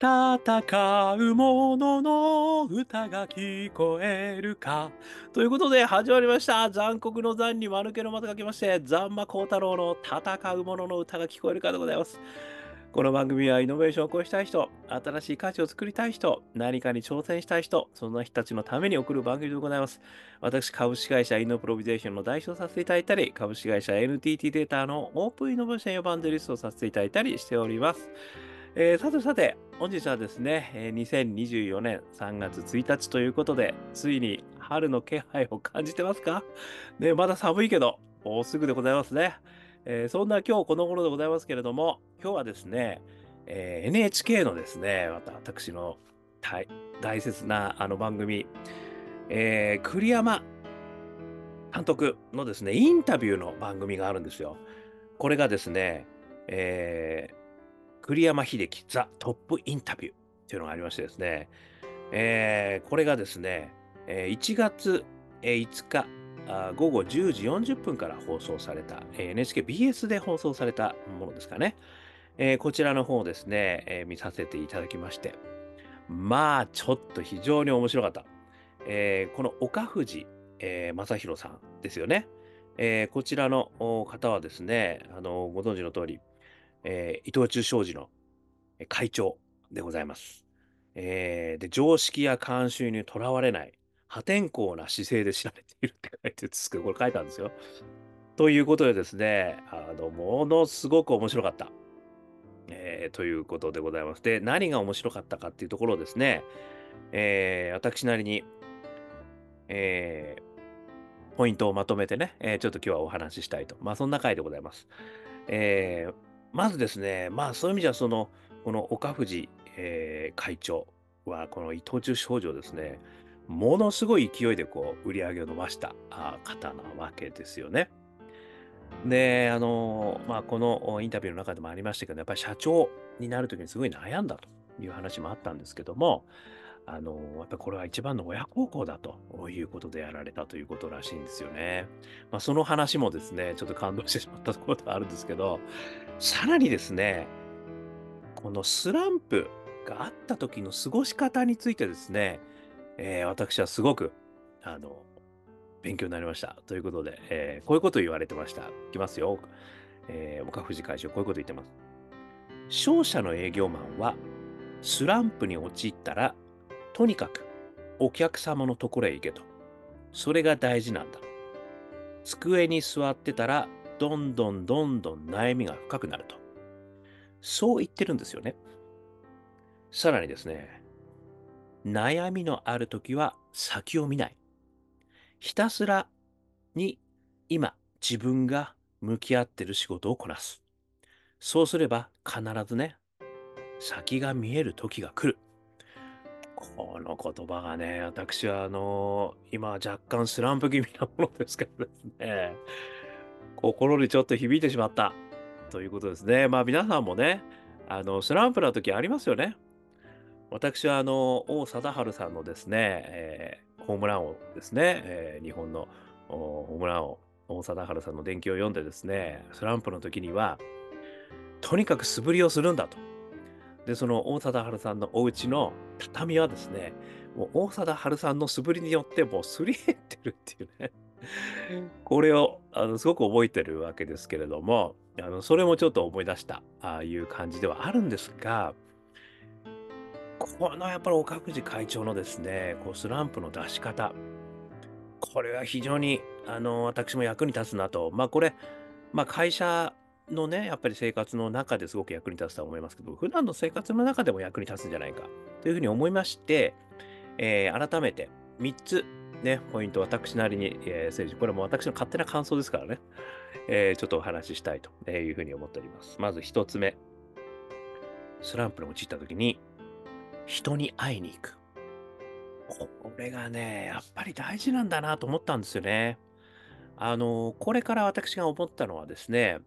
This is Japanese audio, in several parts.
戦う者のの歌が聞こえるか。ということで始まりました。残酷の残に丸けのまた書きまして、ザンマコウタロウの戦う者の歌が聞こえるかでございます。この番組はイノベーションを起こしたい人、新しい価値を作りたい人、何かに挑戦したい人、そんな人たちのために送る番組でございます。私、株式会社イノプロビゼーションの代表させていただいたり、株式会社 NTT データのオープンイノベーションエヴァンジェリストをさせていただいたりしております。えー、さてさて、本日はですね、2024年3月1日ということで、ついに春の気配を感じてますか？ね、まだ寒いけど、もうすぐでございますね。えー、そんな今日この頃でございますけれども、今日はですね、えー、NHK のですね、また私の大大切なあの番組、えー、栗山監督のですね、インタビューの番組があるんですよ。これがですね、えー、栗山英樹ザ・トップインタビューというのがありましてですね、えー、これがですね、1月5日午後10時40分から放送された、NHKBS で放送されたものですかね。えー、こちらの方ですね、えー、見させていただきまして、まあ、ちょっと非常に面白かった。えー、この岡藤、えー、正宏さんですよね。えー、こちらの方はですね、あのご存知の通り、えー、伊藤忠商事の会長でございます。えー、で常識や慣習にとらわれない破天荒な姿勢で知られているって書いてるんですけど、これ書いたんですよ。ということでですね、あの、ものすごく面白かった。えー、ということでございます。で、何が面白かったかっていうところをですね、えー、私なりに、えー、ポイントをまとめてね、えー、ちょっと今日はお話ししたいと。まあ、そんな回でございます。えー、まずですね、まあそういう意味じゃ、その、この岡藤、えー、会長は、この伊藤忠商事をですね、ものすごい勢いでこう売り上げを伸ばした方なわけですよね。で、あの、まあ、このインタビューの中でもありましたけど、やっぱり社長になるときにすごい悩んだという話もあったんですけども、あの、やっぱこれは一番の親孝行だということでやられたということらしいんですよね。まあ、その話もですね、ちょっと感動してしまったところがあるんですけど、さらにですね、このスランプがあった時の過ごし方についてですね、えー、私はすごく、あの、勉強になりました。ということで、えー、こういうことを言われてました。いきますよ。えー、岡藤会長、こういうこと言ってます。商社の営業マンは、スランプに陥ったらとにかくお客様のところへ行けと。それが大事なんだ。机に座ってたら、どんどんどんどん悩みが深くなると。そう言ってるんですよね。さらにですね、悩みのあるときは先を見ない。ひたすらに今自分が向き合ってる仕事をこなす。そうすれば必ずね、先が見える時が来る。この言葉がね、私はあの、今若干スランプ気味なものですけどですね、心にちょっと響いてしまった。ということですね。まあ皆さんもね、あの、スランプな時ありますよね。私はあの、王貞治さんのですね、えー、ホームラン王ですね、えー、日本のホームラン王、王貞治さんの伝記を読んでですね、スランプの時には、とにかく素振りをするんだと。で、その大貞治さんのお家の畳はですね、もう大貞治さんの素振りによってもうすり減ってるっていうね。これをあのすごく覚えてるわけですけれども、あのそれもちょっと思い出したああいう感じではあるんですが、このやっぱり岡藤会長のですね、こうスランプの出し方、これは非常にあの私も役に立つなと。まあこれ、まあ会社のね、やっぱり生活の中ですごく役に立つとは思いますけど、普段の生活の中でも役に立つんじゃないかというふうに思いまして、えー、改めて3つね、ポイント私なりに、えー、整理これも私の勝手な感想ですからね、えー、ちょっとお話ししたいというふうに思っております。まず1つ目、スランプに陥った時に、人に会いに行く。これがね、やっぱり大事なんだなと思ったんですよね。あの、これから私が思ったのはですね、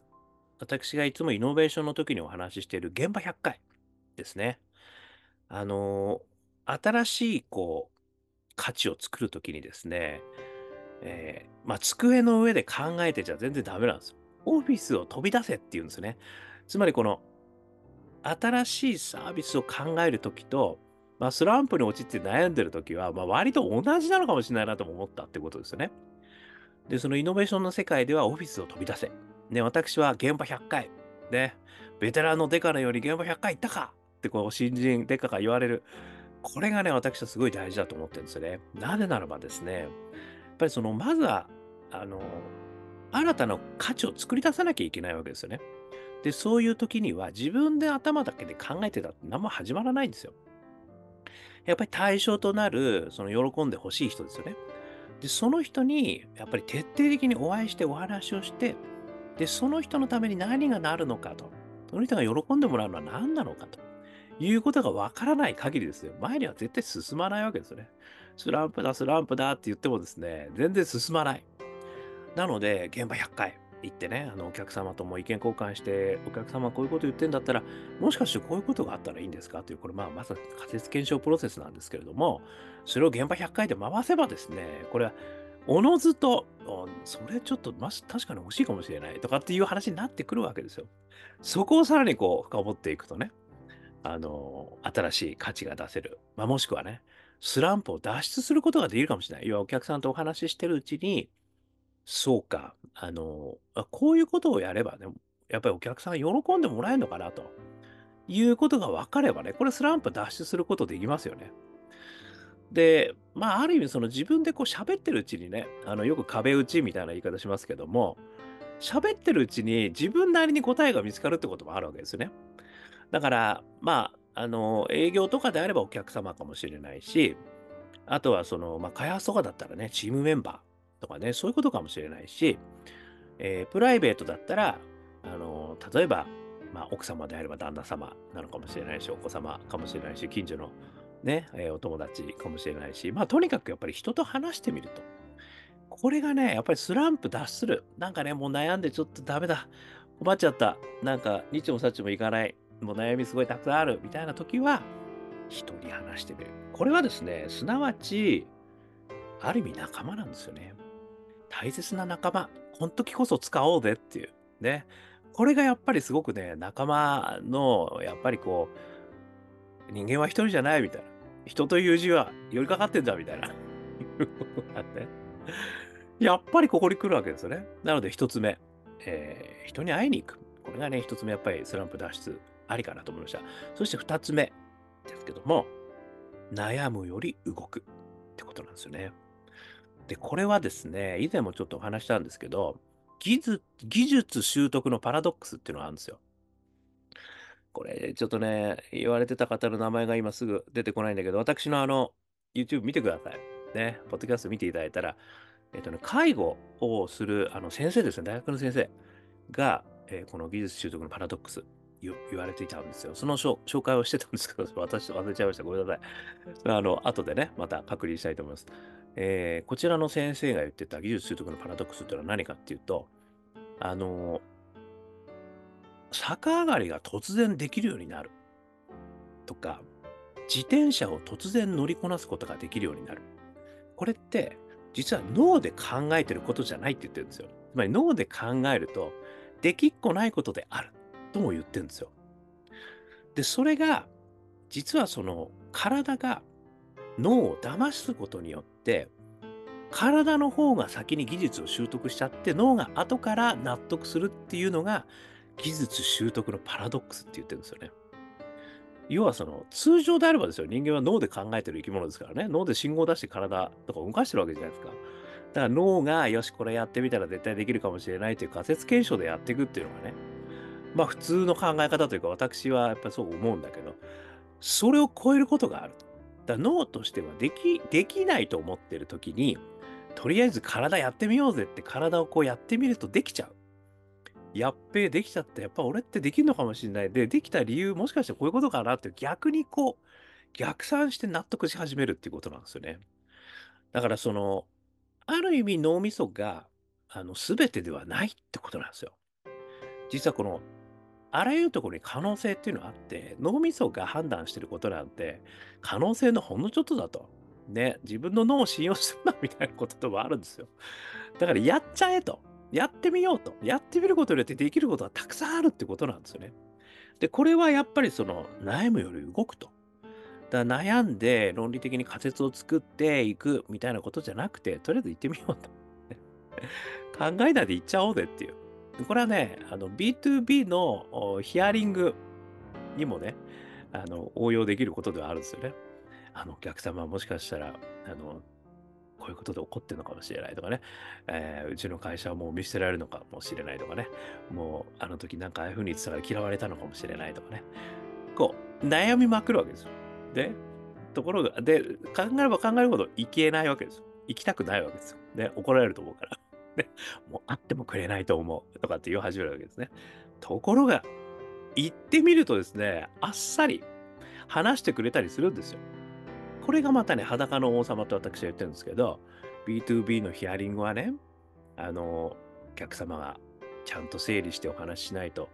私がいつもイノベーションの時にお話ししている現場100回ですね。あの、新しいこう、価値を作る時にですね、えー、まあ、机の上で考えてちゃ全然ダメなんですよ。オフィスを飛び出せっていうんですね。つまりこの、新しいサービスを考えるときと、まあ、スランプに陥って悩んでるときは、まあ、割と同じなのかもしれないなとも思ったってことですよね。で、そのイノベーションの世界ではオフィスを飛び出せ。ね、私は現場100回。ね、ベテランのデカのように現場100回行ったかってこう新人デカが言われる。これがね、私はすごい大事だと思ってるんですよね。なぜならばですね、やっぱりその、まずは、あの、新たな価値を作り出さなきゃいけないわけですよね。で、そういう時には自分で頭だけで考えてたって何も始まらないんですよ。やっぱり対象となる、その喜んでほしい人ですよね。で、その人に、やっぱり徹底的にお会いしてお話をして、で、その人のために何がなるのかと、その人が喜んでもらうのは何なのかということがわからない限りですよ。前には絶対進まないわけですよね。スランプだ、スランプだって言ってもですね、全然進まない。なので、現場100回行ってね、あのお客様とも意見交換して、お客様こういうこと言ってんだったら、もしかしてこういうことがあったらいいんですかという、これまあまさに仮説検証プロセスなんですけれども、それを現場100回で回せばですね、これはおのずと、それちょっと、ま、確かに欲しいかもしれないとかっていう話になってくるわけですよ。そこをさらにこう深掘っていくとね、あの、新しい価値が出せる。まあ、もしくはね、スランプを脱出することができるかもしれない。要はお客さんとお話ししてるうちに、そうか。あの、こういうことをやればね、やっぱりお客さん喜んでもらえるのかなということが分かればね、これスランプ脱出することできますよね。で、まあ、ある意味その自分でこう喋ってるうちにね、あの、よく壁打ちみたいな言い方しますけども、喋ってるうちに自分なりに答えが見つかるってこともあるわけですね。だから、まあ、あの、営業とかであればお客様かもしれないし、あとはその、まあ、開発とかだったらね、チームメンバー。とかね、そういうことかもしれないし、えー、プライベートだったら、あの、例えば、まあ、奥様であれば旦那様なのかもしれないし、お子様かもしれないし、近所のね、えー、お友達かもしれないし、まあ、とにかくやっぱり人と話してみると。これがね、やっぱりスランプ脱する。なんかね、もう悩んでちょっとダメだ。困っちゃった。なんか、日もさちもいかない。もう悩みすごいたくさんある。みたいな時は、人に話してみる。これはですね、すなわち、ある意味仲間なんですよね。大切な仲間、この時こそ使おうぜっていう。ね。これがやっぱりすごくね、仲間の、やっぱりこう、人間は一人じゃないみたいな。人という字は寄りかかってんだみたいな。やっぱりここに来るわけですよね。なので一つ目、えー、人に会いに行く。これがね、一つ目やっぱりスランプ脱出ありかなと思いました。そして二つ目ですけども、悩むより動くってことなんですよね。で、これはですね、以前もちょっとお話したんですけど、技術技術習得のパラドックスっていうのがあるんですよ。これ、ちょっとね、言われてた方の名前が今すぐ出てこないんだけど、私のあの、YouTube 見てください。ね、ポッドキャスト見ていただいたら、えっとね、介護をするあの先生ですね、大学の先生が、えー、この技術習得のパラドックス言われていたんですよ。その紹介をしてたんですけど、私忘れちゃいました。ごめんなさい。あの、後でね、また確認したいと思います。えー、こちらの先生が言ってた技術習得のパラドックスっていうのは何かっていうと、あの、逆上がりが突然できるようになるとか、自転車を突然乗りこなすことができるようになる。これって、実は脳で考えてることじゃないって言ってるんですよ。つまり脳で考えると、できっこないことであるとも言ってるんですよ。で、それが、実はその体が脳を騙すことによって、体の方が先に技術を習得しちゃって、脳が後から納得するっていうのが、技術習得のパラドックスって言ってるんですよね。要はその、通常であればですよ、人間は脳で考えてる生き物ですからね、脳で信号を出して体とか動かしてるわけじゃないですか。だから脳が、よし、これやってみたら絶対できるかもしれないという仮説検証でやっていくっていうのがね、まあ普通の考え方というか、私はやっぱりそう思うんだけど、それを超えることがあると。だ脳としてはでき、できないと思ってる時に、とりあえず体やってみようぜって体をこうやってみるとできちゃう。やっべえ、できちゃった。やっぱ俺ってできるのかもしれない。で、できた理由、もしかしてこういうことかなって逆にこう、逆算して納得し始めるっていうことなんですよね。だからその、ある意味脳みそが、あの、すべてではないってことなんですよ。実はこのあらゆるところに可能性っていうのがあって、脳みそが判断してることなんて、可能性のほんのちょっとだと。ね、自分の脳を信用するなみたいなことともあるんですよ。だからやっちゃえと。やってみようと。やってみることによってできることはたくさんあるってことなんですよね。で、これはやっぱりその悩むより動くと。だ悩んで論理的に仮説を作っていくみたいなことじゃなくて、とりあえず行ってみようと。考えないで行っちゃおうぜっていう。これはね、あの B2B のヒアリングにもね、あの応用できることではあるんですよね。あのお客様もしかしたら、あのこういうことで怒ってるのかもしれないとかね、えー、うちの会社はもう見捨てられるのかもしれないとかね、もうあの時なんかああいう風に言ってたから嫌われたのかもしれないとかね、こう、悩みまくるわけですよ。で、ところが、で、考えれば考えるほど行けないわけですよ。行きたくないわけですよ。で、怒られると思うから。で、もう会ってもくれないと思うとかって言い始めるわけですね。ところが、行ってみるとですね、あっさり話してくれたりするんですよ。これがまたね、裸の王様と私は言ってるんですけど、B2B のヒアリングはね、あの、お客様がちゃんと整理してお話ししないと、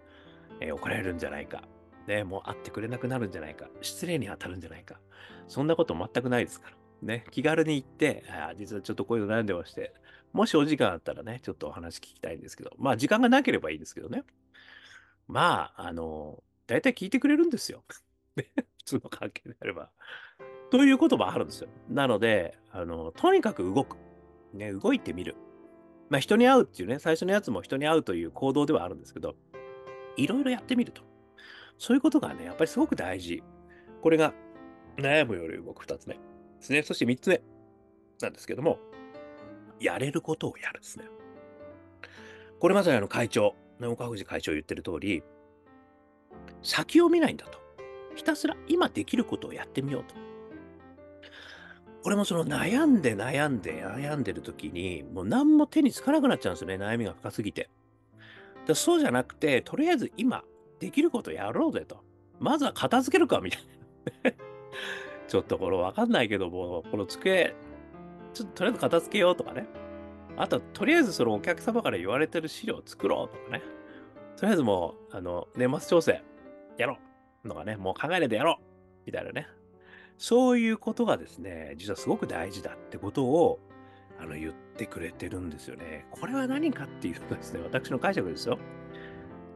えー、怒られるんじゃないか。ね、もう会ってくれなくなるんじゃないか。失礼に当たるんじゃないか。そんなこと全くないですから。ね、気軽に行って、あ実はちょっとこういうの悩んでまして、もしお時間あったらね、ちょっとお話聞きたいんですけど、まあ時間がなければいいですけどね。まあ、あの、大体聞いてくれるんですよ。ね、普通の関係であれば。ということもあるんですよ。なので、あの、とにかく動く。ね、動いてみる。まあ、人に会うっていうね、最初のやつも人に会うという行動ではあるんですけど、いろいろやってみると。そういうことがね、やっぱりすごく大事。これが悩むより動く2つ目ですね。そして3つ目なんですけども、やれることをやるですね。これまさにあの会長、岡藤会長言ってる通り、先を見ないんだと。ひたすら今できることをやってみようと。これもその悩んで悩んで悩んでる時に、もう何も手につかなくなっちゃうんですよね、悩みが深すぎて。だそうじゃなくて、とりあえず今、できることやろうぜと。まずは片付けるか、みたいな。ちょっとこれわかんないけども、この机、ちょっととりあえず片付けようとかね。あと、とりあえずそのお客様から言われてる資料を作ろうとかね。とりあえずもう、あの、年末調整、やろうとかね、もう考えないでやろうみたいなね。そういうことがですね、実はすごく大事だってことをあの言ってくれてるんですよね。これは何かっていうとですね、私の解釈ですよ。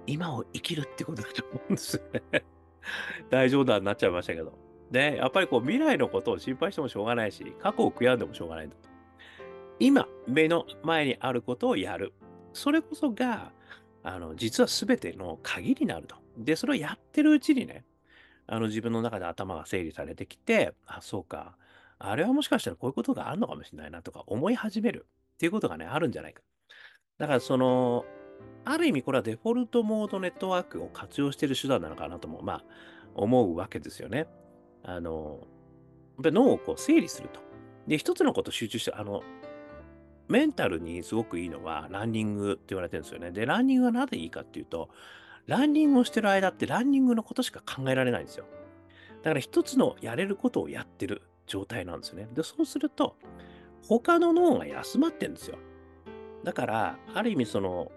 今を生きるってことだと思うんですよね。大冗談になっちゃいましたけど。で、やっぱりこう未来のことを心配してもしょうがないし、過去を悔やんでもしょうがないんだと。今、目の前にあることをやる。それこそが、あの、実は全ての鍵になると。で、それをやってるうちにね、あの自分の中で頭が整理されてきて、あ、そうか。あれはもしかしたらこういうことがあるのかもしれないなとか思い始めるっていうことがね、あるんじゃないか。だからその、ある意味これはデフォルトモードネットワークを活用している手段なのかなとも、まあ、思うわけですよね。あの、脳をこう整理すると。で、一つのこと集中して、あの、メンタルにすごくいいのはランニングって言われてるんですよね。で、ランニングはなぜいいかっていうと、ランニングをしてる間ってランニングのことしか考えられないんですよ。だから一つのやれることをやってる状態なんですよね。で、そうすると、他の脳が休まってるんですよ。だから、ある意味その、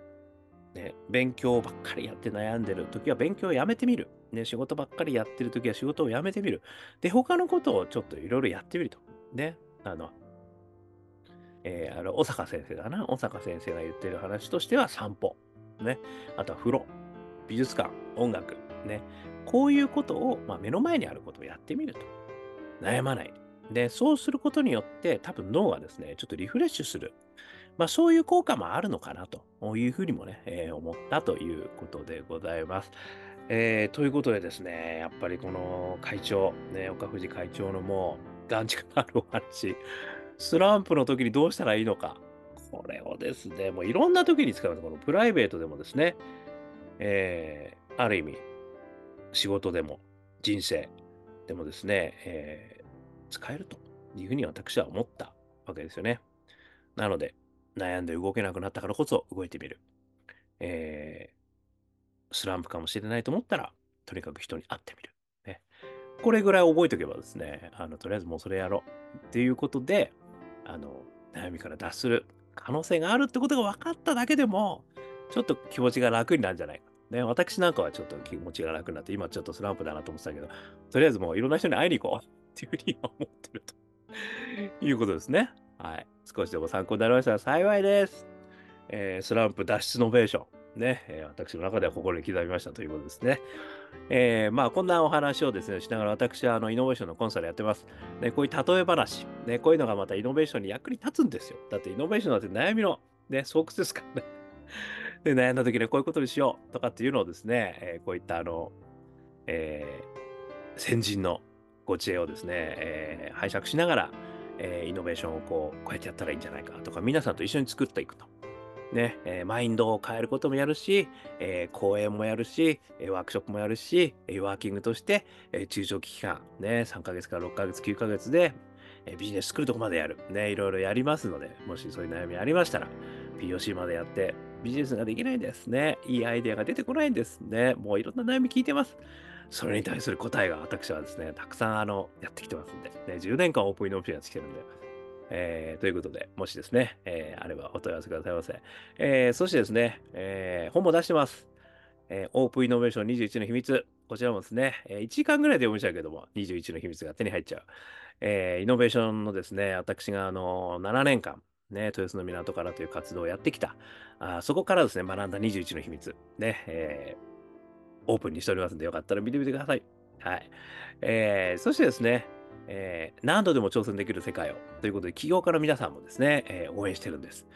ね、勉強ばっかりやって悩んでる時は勉強をやめてみる。ね、仕事ばっかりやってる時は仕事をやめてみる。で、他のことをちょっといろいろやってみると。ね、あの、えー、あの、小坂先生だな。小坂先生が言ってる話としては散歩。ね、あとは風呂。美術館、音楽、ね、こういうことを、まあ、目の前にあることをやってみると。悩まない。で、そうすることによって多分脳がですね、ちょっとリフレッシュする。まあそういう効果もあるのかなというふうにもね、えー、思ったということでございます。えー、ということでですね、やっぱりこの会長、ね、岡藤会長のもう、眼蓄のあるお話、スランプの時にどうしたらいいのか、これをですね、もういろんな時に使うこのプライベートでもですね、えー、ある意味、仕事でも人生でもですね、えー、使えるというふうに私は思ったわけですよね。なので、悩んで動けなくなったからこそ動いてみる。えー、スランプかもしれないと思ったら、とにかく人に会ってみる。ね、これぐらい覚えておけばですね、あのとりあえずもうそれやろうっていうことで、あの悩みから脱する可能性があるってことが分かっただけでも、ちょっと気持ちが楽になるんじゃないか。ね、私なんかはちょっと気持ちが楽になって、今ちょっとスランプだなと思ってたけど、とりあえずもういろんな人に会いに行こうっていうふうに今思ってるということですね。はい。少しでも参考になりましたら幸いです。えー、スランプ脱出ノベーション。ね、えー、私の中では心に刻みましたということですね。えー、まあ、こんなお話をですね、しながら私はあのイノベーションのコンサルやってます。ね、こういう例え話、ね、こういうのがまたイノベーションに役に立つんですよ。だってイノベーションだって悩みの、ね、巣窟ですからね。で、悩んだ時にこういうことにしようとかっていうのをですね、えー、こういったあの、えー、先人のご知恵をですね、えー、拝借しながら、え、イノベーションをこう、こうやってやったらいいんじゃないかとか、皆さんと一緒に作っていくと。ね、え、マインドを変えることもやるし、え、講演もやるし、ワークショップもやるし、ワーキングとして、え中長期期間、ね、3ヶ月から6ヶ月、9ヶ月で、えビジネス作るとこまでやる。ね、いろいろやりますので、もしそういう悩みありましたら、POC までやって、ビジネスができないんですね。いいアイデアが出てこないんですね。もういろんな悩み聞いてます。それに対する答えが私はですね、たくさんあのやってきてますんで、ね、10年間オープンイノベーションやってきてるんで、えー、ということで、もしですね、えー、あればお問い合わせくださいませ。えー、そしてですね、え本も出してます。えオープンイノベーション21の秘密。こちらもですね、え1時間ぐらいで読みちゃうけども、21の秘密が手に入っちゃう。えイノベーションのですね、私があの7年間、ね、豊洲の港からという活動をやってきた。あそこからですね、学んだ21の秘密。ね、えオープンにしておりますんで、よかったら見てみてください。はい。えーそしてですね、えー、何度でも挑戦できる世界をということで、起業家の皆さんもですね、えー、応援してるんです。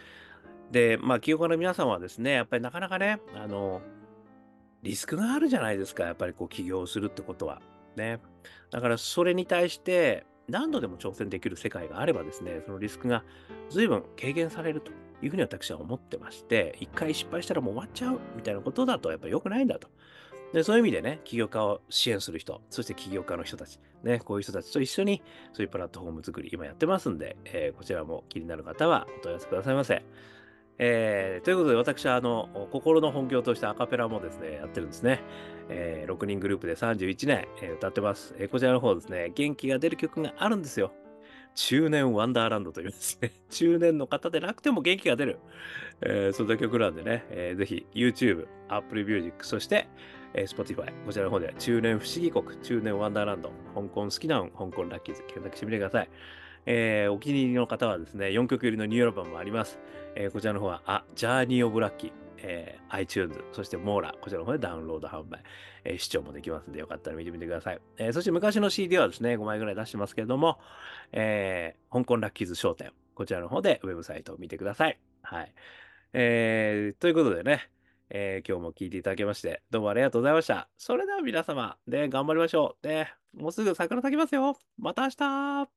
で、まあ、起業家の皆さんはですね、やっぱりなかなかね、あの、リスクがあるじゃないですか、やっぱりこう起業するってことは。ね。だからそれに対して何度でも挑戦できる世界があればですね、そのリスクが随分軽減されるというふうに私は思ってまして、一回失敗したらもう終わっちゃうみたいなことだとやっぱり良くないんだと。でそういう意味でね、起業家を支援する人、そして起業家の人たち、ね、こういう人たちと一緒に、そういうプラットフォーム作り、今やってますんで、えー、こちらも気になる方はお問い合わせくださいませ。えー、ということで、私は、あの、心の本業としてアカペラもですね、やってるんですね。えー、6人グループで31年、えー、歌ってます。えー、こちらの方ですね、元気が出る曲があるんですよ。中年ワンダーランドというですね、中年の方でなくても元気が出る、えー、そんな曲なんでね、えー、ぜひ YouTube、Apple Music、そして、えー、Spotify、こちらの方で中年不思議国、中年ワンダーランド、香港好きな香港ラッキーズ、検索してみてください。えー、お気に入りの方はですね、4曲入りのニューアルバムもあります。えー、こちらの方は、あ、ジャーニー・オブ・ラッキー、えー、iTunes、そしてモーラ、こちらの方でダウンロード販売、えー、視聴もできますので、よかったら見てみてください。えー、そして昔の CD はですね、5枚ぐらい出してますけれども、えー、香港ラッキーズ商店、こちらの方でウェブサイトを見てください。はい。えー、ということでね、えー、今日も聞いていただきまして、どうもありがとうございました。それでは皆様、で、頑張りましょう。で、もうすぐ桜咲きますよ。また明日